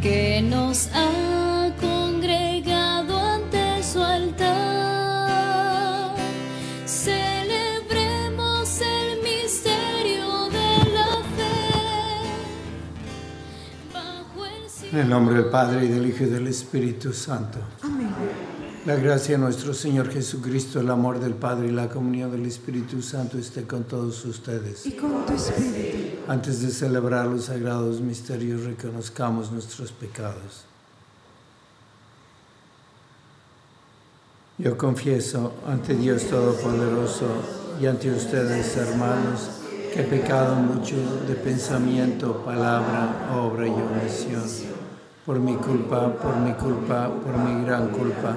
Que nos ha congregado ante su altar, celebremos el misterio de la fe. Bajo el. En el nombre del Padre y del Hijo y del Espíritu Santo. La gracia de nuestro Señor Jesucristo, el amor del Padre y la comunión del Espíritu Santo esté con todos ustedes. Y con tu espíritu. Antes de celebrar los sagrados misterios, reconozcamos nuestros pecados. Yo confieso ante Dios Todopoderoso y ante ustedes, hermanos, que he pecado mucho de pensamiento, palabra, obra y omisión. Por mi culpa, por mi culpa, por mi gran culpa.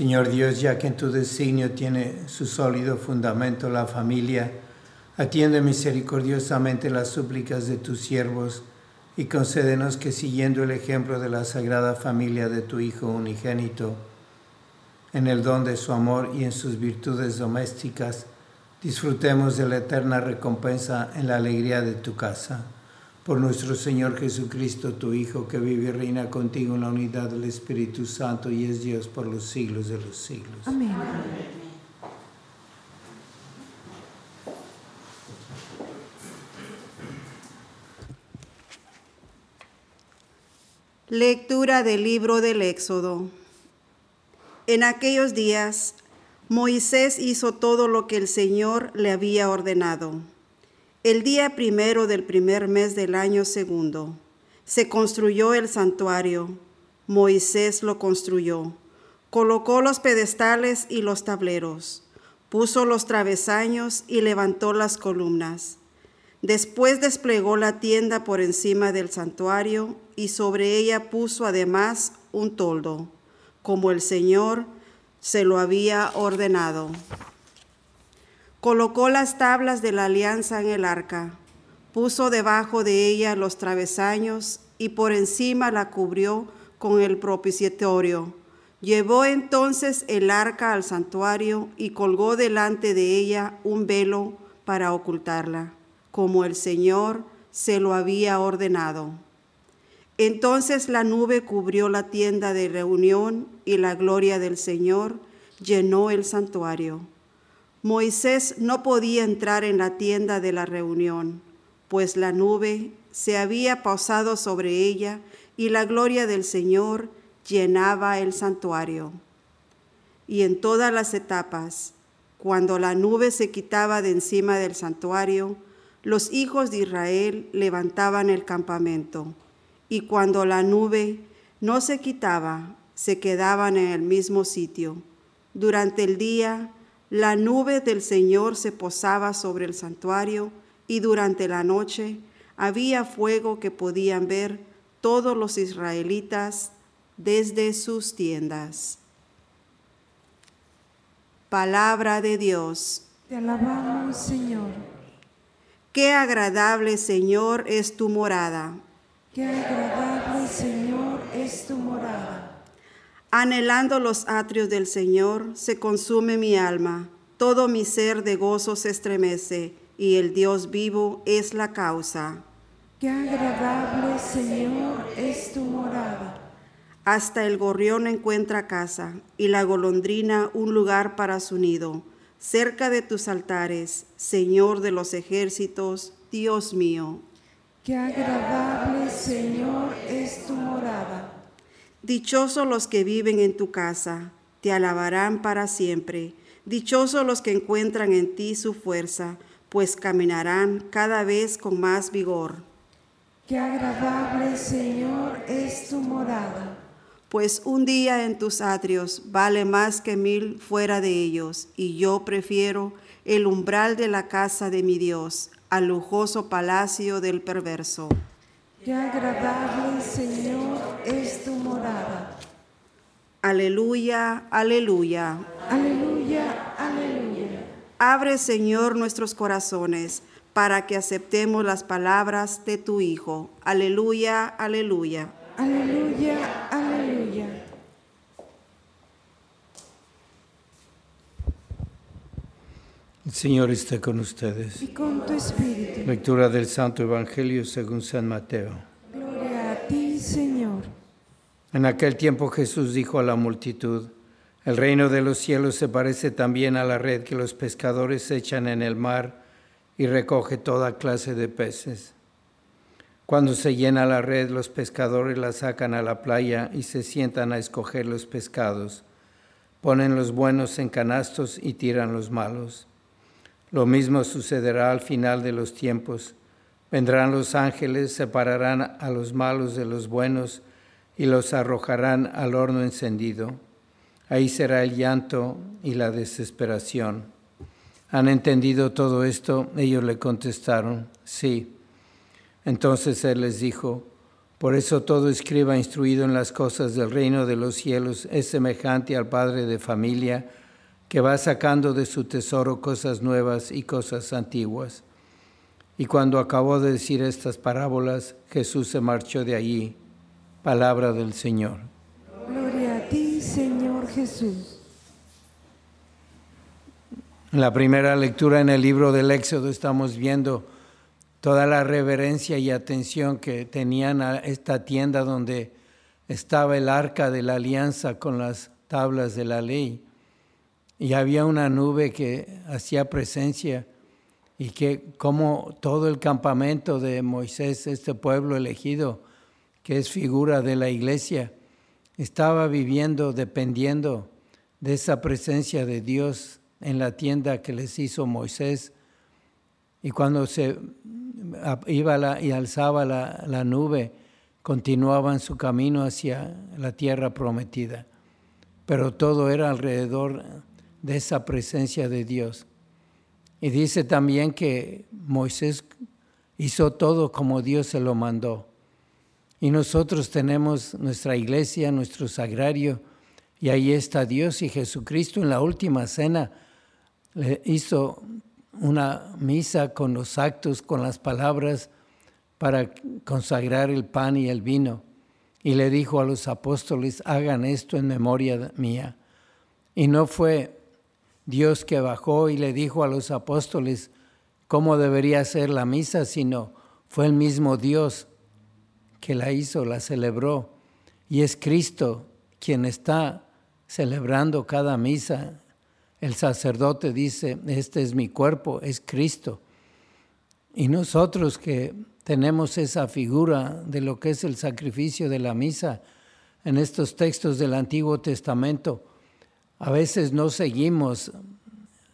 Señor Dios, ya que en tu designio tiene su sólido fundamento la familia, atiende misericordiosamente las súplicas de tus siervos y concédenos que siguiendo el ejemplo de la sagrada familia de tu Hijo unigénito, en el don de su amor y en sus virtudes domésticas, disfrutemos de la eterna recompensa en la alegría de tu casa. Por nuestro Señor Jesucristo, tu Hijo, que vive y reina contigo en la unidad del Espíritu Santo y es Dios por los siglos de los siglos. Amén. Lectura del libro del Éxodo. En aquellos días, Moisés hizo todo lo que el Señor le había ordenado. El día primero del primer mes del año segundo, se construyó el santuario. Moisés lo construyó. Colocó los pedestales y los tableros. Puso los travesaños y levantó las columnas. Después desplegó la tienda por encima del santuario y sobre ella puso además un toldo, como el Señor se lo había ordenado. Colocó las tablas de la alianza en el arca, puso debajo de ella los travesaños y por encima la cubrió con el propiciatorio. Llevó entonces el arca al santuario y colgó delante de ella un velo para ocultarla, como el Señor se lo había ordenado. Entonces la nube cubrió la tienda de reunión y la gloria del Señor llenó el santuario. Moisés no podía entrar en la tienda de la reunión pues la nube se había posado sobre ella y la gloria del Señor llenaba el santuario. Y en todas las etapas, cuando la nube se quitaba de encima del santuario, los hijos de Israel levantaban el campamento, y cuando la nube no se quitaba, se quedaban en el mismo sitio. Durante el día, la nube del Señor se posaba sobre el santuario, y durante la noche había fuego que podían ver todos los israelitas desde sus tiendas. Palabra de Dios. Te alabamos, Señor. Qué agradable, Señor, es tu morada. Qué agradable, Señor, es tu morada. Anhelando los atrios del Señor, se consume mi alma. Todo mi ser de gozo se estremece, y el Dios vivo es la causa. Qué agradable, Señor, es tu morada. Hasta el gorrión encuentra casa, y la golondrina un lugar para su nido. Cerca de tus altares, Señor de los ejércitos, Dios mío. Qué agradable, Señor, es tu morada. Dichosos los que viven en tu casa, te alabarán para siempre. Dichosos los que encuentran en ti su fuerza, pues caminarán cada vez con más vigor. Qué agradable, Señor, es tu morada. Pues un día en tus atrios vale más que mil fuera de ellos, y yo prefiero el umbral de la casa de mi Dios al lujoso palacio del perverso. Qué agradable, Señor, es tu morada. Aleluya, aleluya. Aleluya, aleluya. Abre, Señor, nuestros corazones para que aceptemos las palabras de tu Hijo. Aleluya, aleluya. Aleluya, aleluya. El Señor está con ustedes. Y con tu espíritu. Lectura del Santo Evangelio según San Mateo. Gloria a ti, Señor. En aquel tiempo Jesús dijo a la multitud, el reino de los cielos se parece también a la red que los pescadores echan en el mar y recoge toda clase de peces. Cuando se llena la red, los pescadores la sacan a la playa y se sientan a escoger los pescados. Ponen los buenos en canastos y tiran los malos. Lo mismo sucederá al final de los tiempos. Vendrán los ángeles, separarán a los malos de los buenos y los arrojarán al horno encendido. Ahí será el llanto y la desesperación. ¿Han entendido todo esto? Ellos le contestaron, sí. Entonces él les dijo, por eso todo escriba instruido en las cosas del reino de los cielos es semejante al padre de familia que va sacando de su tesoro cosas nuevas y cosas antiguas. Y cuando acabó de decir estas parábolas, Jesús se marchó de allí. Palabra del Señor. Gloria a ti, Señor Jesús. En la primera lectura en el libro del Éxodo estamos viendo toda la reverencia y atención que tenían a esta tienda donde estaba el arca de la alianza con las tablas de la ley. Y había una nube que hacía presencia y que como todo el campamento de Moisés, este pueblo elegido, que es figura de la iglesia, estaba viviendo, dependiendo de esa presencia de Dios en la tienda que les hizo Moisés. Y cuando se iba y alzaba la, la nube, continuaban su camino hacia la tierra prometida. Pero todo era alrededor de esa presencia de Dios. Y dice también que Moisés hizo todo como Dios se lo mandó. Y nosotros tenemos nuestra iglesia, nuestro sagrario, y ahí está Dios y Jesucristo en la última cena le hizo una misa con los actos, con las palabras para consagrar el pan y el vino. Y le dijo a los apóstoles, hagan esto en memoria mía. Y no fue Dios que bajó y le dijo a los apóstoles cómo debería ser la misa, sino fue el mismo Dios que la hizo, la celebró. Y es Cristo quien está celebrando cada misa. El sacerdote dice, este es mi cuerpo, es Cristo. Y nosotros que tenemos esa figura de lo que es el sacrificio de la misa en estos textos del Antiguo Testamento, a veces no seguimos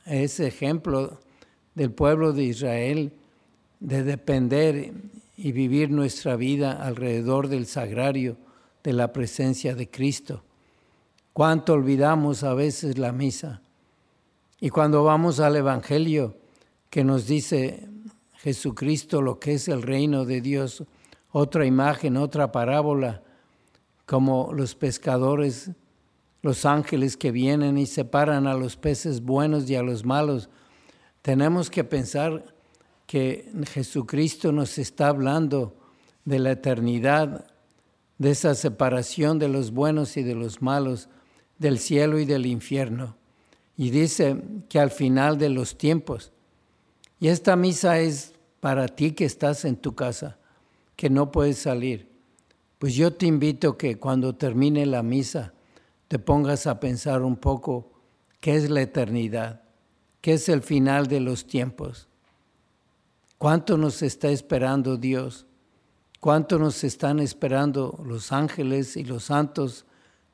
ese ejemplo del pueblo de Israel de depender y vivir nuestra vida alrededor del sagrario, de la presencia de Cristo. Cuánto olvidamos a veces la misa. Y cuando vamos al Evangelio que nos dice Jesucristo lo que es el reino de Dios, otra imagen, otra parábola, como los pescadores, los ángeles que vienen y separan a los peces buenos y a los malos, tenemos que pensar que Jesucristo nos está hablando de la eternidad, de esa separación de los buenos y de los malos, del cielo y del infierno. Y dice que al final de los tiempos, y esta misa es para ti que estás en tu casa, que no puedes salir, pues yo te invito que cuando termine la misa te pongas a pensar un poco qué es la eternidad, qué es el final de los tiempos ¿Cuánto nos está esperando Dios? ¿Cuánto nos están esperando los ángeles y los santos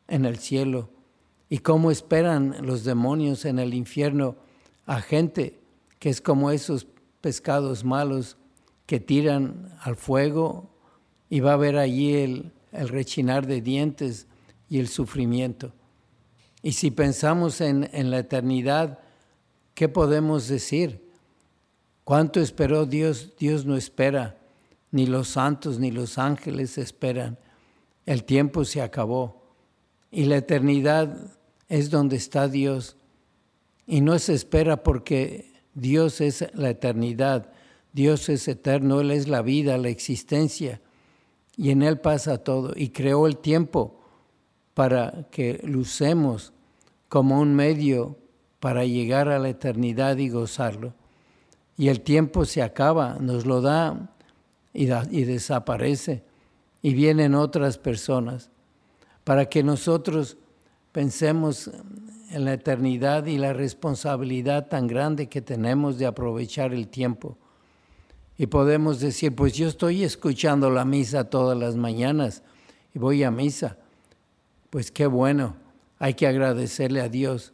en el cielo? ¿Y cómo esperan los demonios en el infierno a gente que es como esos pescados malos que tiran al fuego y va a haber allí el, el rechinar de dientes y el sufrimiento? Y si pensamos en, en la eternidad, ¿qué podemos decir? ¿Cuánto esperó Dios? Dios no espera, ni los santos ni los ángeles esperan. El tiempo se acabó y la eternidad es donde está Dios. Y no se espera porque Dios es la eternidad, Dios es eterno, Él es la vida, la existencia, y en Él pasa todo. Y creó el tiempo para que lucemos como un medio para llegar a la eternidad y gozarlo y el tiempo se acaba, nos lo da y, desaparece y vienen otras personas para que nosotros pensemos en la eternidad y la responsabilidad tan grande que tenemos de aprovechar el tiempo. Y podemos decir, pues yo estoy escuchando la misa todas las mañanas y voy a misa. Pues qué bueno, hay que agradecerle a Dios.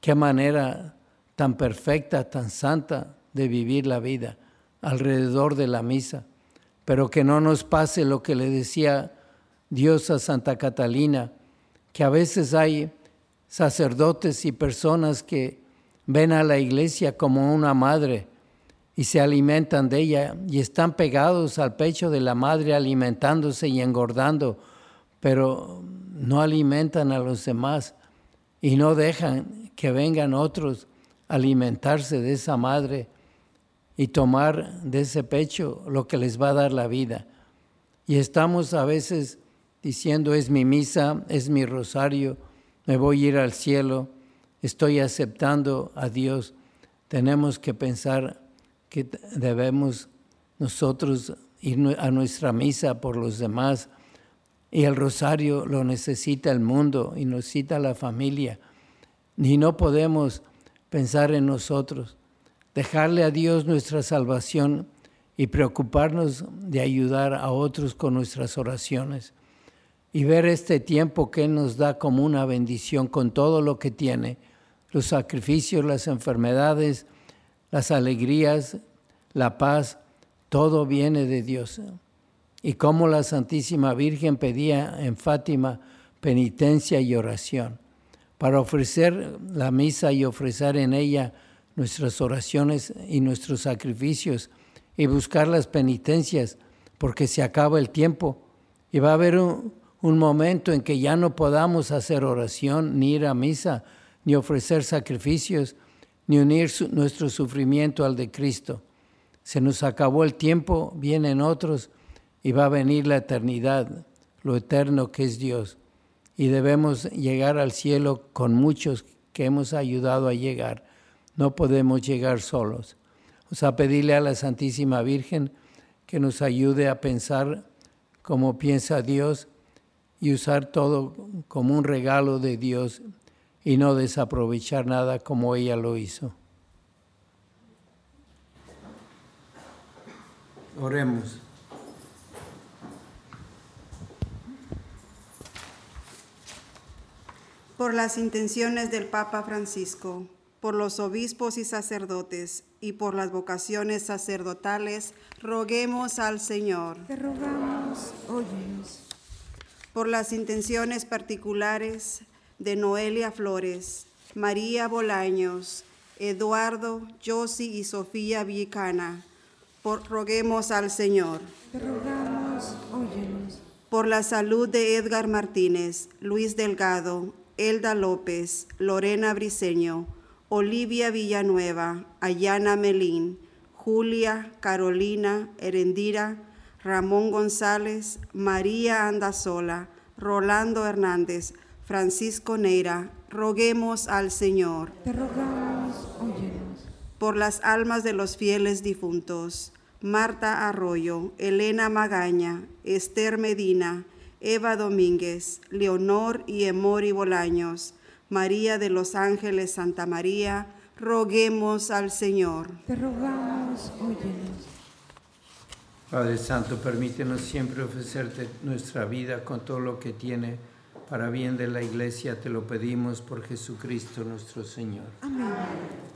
Qué manera tan perfecta, tan santa de vivir la vida alrededor de la misa, pero que no nos pase lo que le decía Dios a Santa Catalina, que a veces hay sacerdotes y personas que ven a la iglesia como una madre y se alimentan de ella y están pegados al pecho de la madre alimentándose y engordando, pero no alimentan a los demás y no dejan que vengan otros a alimentarse de esa madre y tomar de ese pecho lo que les va a dar la vida. Y estamos a veces diciendo, es mi misa, es mi rosario, me voy a ir al cielo, estoy aceptando a Dios. Tenemos que pensar que debemos nosotros ir a nuestra misa por los demás. Y el rosario lo necesita el mundo y necesita la familia. Ni no podemos pensar en nosotros dejarle a Dios nuestra salvación y preocuparnos de ayudar a otros con nuestras oraciones y ver este tiempo que nos da como una bendición con todo lo que tiene, los sacrificios, las enfermedades, las alegrías, la paz, todo viene de Dios. Y como la Santísima Virgen pedía en Fátima penitencia y oración, para ofrecer la misa y ofrecer en ella nuestras oraciones y nuestros sacrificios y buscar las penitencias, porque se acaba el tiempo y va a haber un, momento en que ya no podamos hacer oración, ni ir a misa, ni ofrecer sacrificios, ni unir nuestro sufrimiento al de Cristo. Se nos acabó el tiempo, vienen otros y va a venir la eternidad, lo eterno que es Dios. Y debemos llegar al cielo con muchos que hemos ayudado a llegar. No podemos llegar solos. O sea, pedirle a la Santísima Virgen que nos ayude a pensar como piensa Dios y usar todo como un regalo de Dios y no desaprovechar nada como ella lo hizo. Oremos. Por las intenciones del Papa Francisco, por los obispos y sacerdotes y por las vocaciones sacerdotales, roguemos al Señor. Te rogamos, óyenos. Por las intenciones particulares de Noelia Flores, María Bolaños, Eduardo, Josi y Sofía Villicana, por, roguemos al Señor. Te rogamos, óyenos. Por la salud de Edgar Martínez, Luis Delgado, Elda López, Lorena Briceño, Olivia Villanueva, Ayana Melín, Julia, Carolina, Erendira, Ramón González, María Andasola, Rolando Hernández, Francisco Neira, roguemos al Señor Te rogamos, óyenos. por las almas de los fieles difuntos, Marta Arroyo, Elena Magaña, Esther Medina, Eva Domínguez, Leonor y Emori Bolaños, María de los Ángeles Santa María, roguemos al Señor. Te rogamos, óyenos. Padre Santo, permítenos siempre ofrecerte nuestra vida con todo lo que tiene para bien de la iglesia. Te lo pedimos por Jesucristo nuestro Señor. Amén.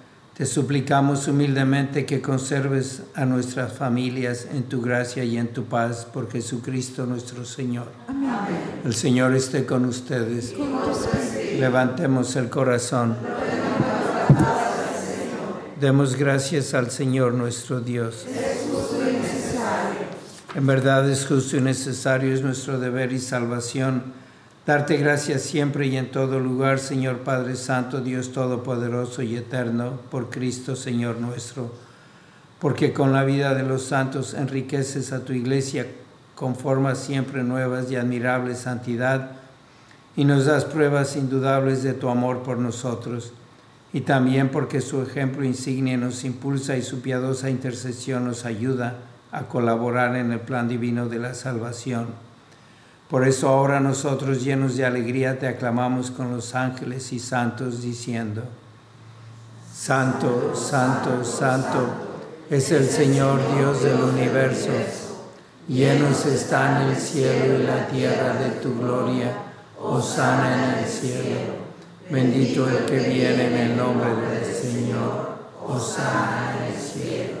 te suplicamos humildemente que conserves a nuestras familias en tu gracia y en tu paz por Jesucristo nuestro Señor. Amén. El Señor esté con ustedes. Levantemos el corazón. Demos gracias al Señor nuestro Dios. En verdad es justo y necesario, es nuestro deber y salvación. Darte gracias siempre y en todo lugar, Señor Padre Santo, Dios Todopoderoso y Eterno, por Cristo Señor nuestro. Porque con la vida de los santos enriqueces a tu iglesia con formas siempre nuevas y admirable santidad y nos das pruebas indudables de tu amor por nosotros, y también porque su ejemplo insigne nos impulsa y su piadosa intercesión nos ayuda a colaborar en el plan divino de la salvación. Por eso ahora nosotros llenos de alegría te aclamamos con los ángeles y santos diciendo, Santo, Santo, Santo es el Señor Dios del universo. Llenos están el cielo y la tierra de tu gloria. Hosana en el cielo. Bendito el que viene en el nombre del Señor. Hosana en el cielo.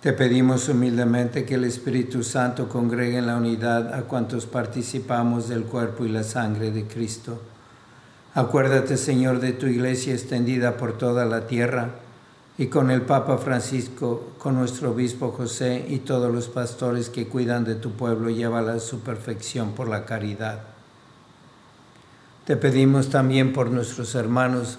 Te pedimos humildemente que el Espíritu Santo congregue en la unidad a cuantos participamos del cuerpo y la sangre de Cristo. Acuérdate, Señor, de tu iglesia extendida por toda la tierra y con el Papa Francisco, con nuestro obispo José y todos los pastores que cuidan de tu pueblo, llévala a su perfección por la caridad. Te pedimos también por nuestros hermanos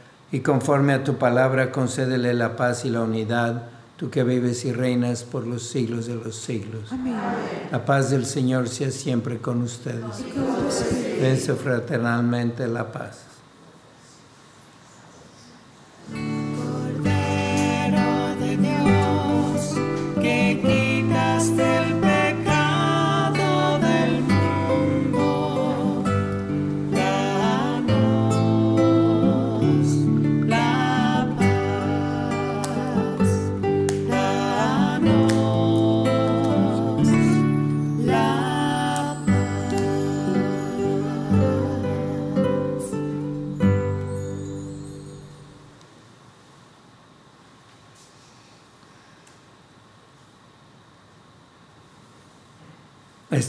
y conforme a tu palabra concédele la paz y la unidad, tú que vives y reinas por los siglos de los siglos. Amén. La paz del Señor sea siempre con ustedes. Dense fraternalmente la paz.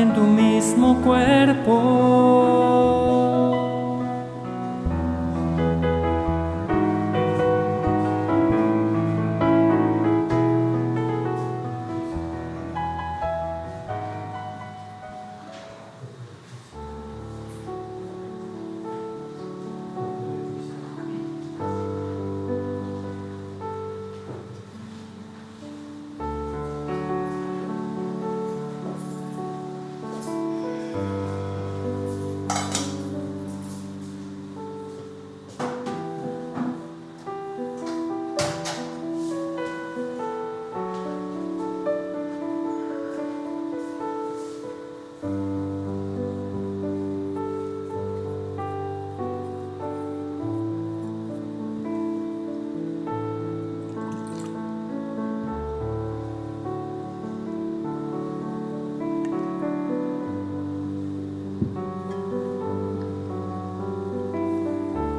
en tu mismo cuerpo.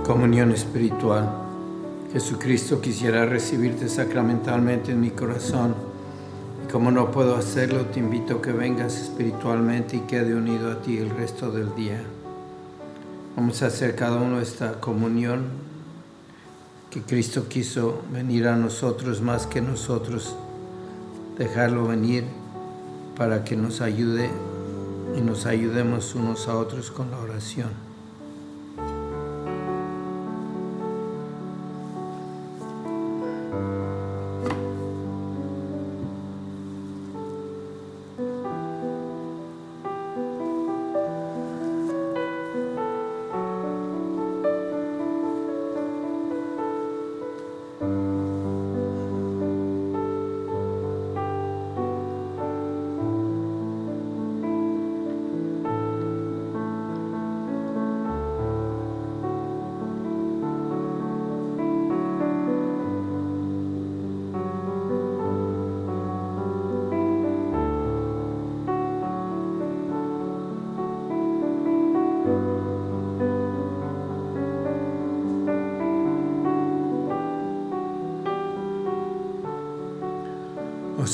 Comunión espiritual. Jesucristo quisiera recibirte sacramentalmente en mi corazón. Y como no puedo hacerlo, te invito a que vengas espiritualmente y quede unido a ti el resto del día. Vamos a hacer cada uno esta comunión que Cristo quiso venir a nosotros más que nosotros, dejarlo venir para que nos ayude y nos ayudemos unos a otros con la oración.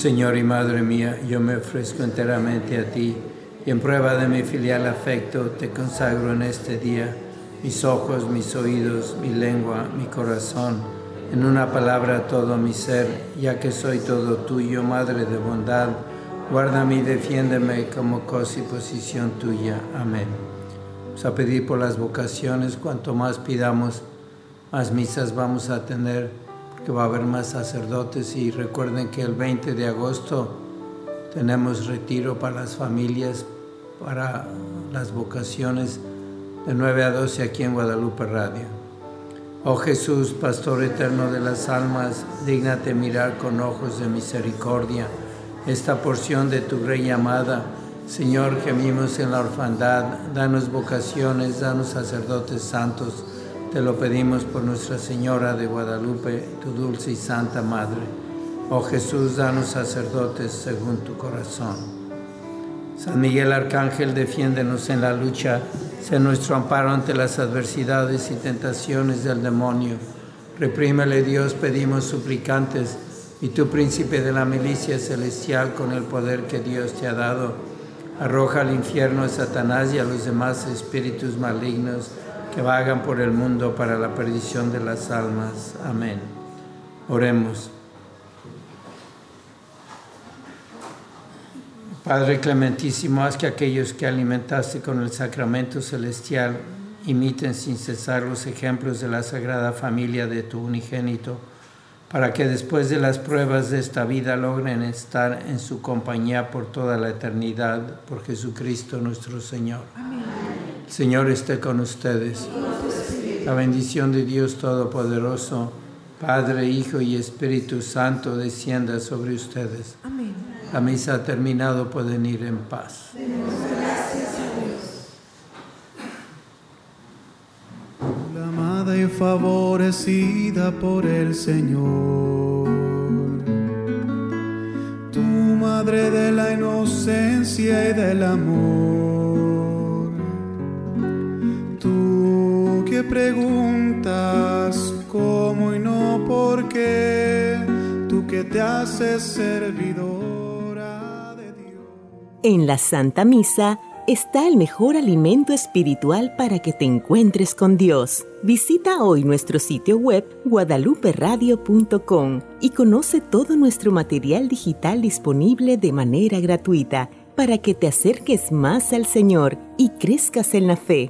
Señor y Madre mía, yo me ofrezco enteramente a ti y en prueba de mi filial afecto te consagro en este día mis ojos, mis oídos, mi lengua, mi corazón, en una palabra todo mi ser, ya que soy todo tuyo, Madre de bondad, guárdame y defiéndeme como cosa y posición tuya. Amén. Vamos a pedir por las vocaciones, cuanto más pidamos, más misas vamos a tener que va a haber más sacerdotes y recuerden que el 20 de agosto tenemos retiro para las familias, para las vocaciones de 9 a 12 aquí en Guadalupe Radio. Oh Jesús, Pastor eterno de las almas, dígnate mirar con ojos de misericordia esta porción de tu Rey amada. Señor, gemimos en la orfandad, danos vocaciones, danos sacerdotes santos te lo pedimos por Nuestra Señora de Guadalupe, tu dulce y santa Madre. Oh Jesús, danos sacerdotes según tu corazón. San Miguel Arcángel, defiéndenos en la lucha, sé nuestro amparo ante las adversidades y tentaciones del demonio. Reprímele Dios, pedimos suplicantes, y tú, príncipe de la milicia celestial, con el poder que Dios te ha dado, arroja al infierno a Satanás y a los demás espíritus malignos que vagan por el mundo para la perdición de las almas. Amén. Oremos. Padre clementísimo, haz que aquellos que alimentaste con el sacramento celestial imiten sin cesar los ejemplos de la sagrada familia de tu unigénito para que después de las pruebas de esta vida logren estar en su compañía por toda la eternidad, por Jesucristo nuestro Señor. El Señor esté con ustedes. La bendición de Dios Todopoderoso, Padre, Hijo y Espíritu Santo, descienda sobre ustedes. Amén. La misa ha terminado, pueden ir en paz. La amada y favorecida por el Señor. Tu madre de la inocencia y del amor. Preguntas cómo y no por qué. Tú que te haces servidora de Dios. En la Santa Misa está el mejor alimento espiritual para que te encuentres con Dios. Visita hoy nuestro sitio web guadaluperadio.com y conoce todo nuestro material digital disponible de manera gratuita para que te acerques más al Señor y crezcas en la fe.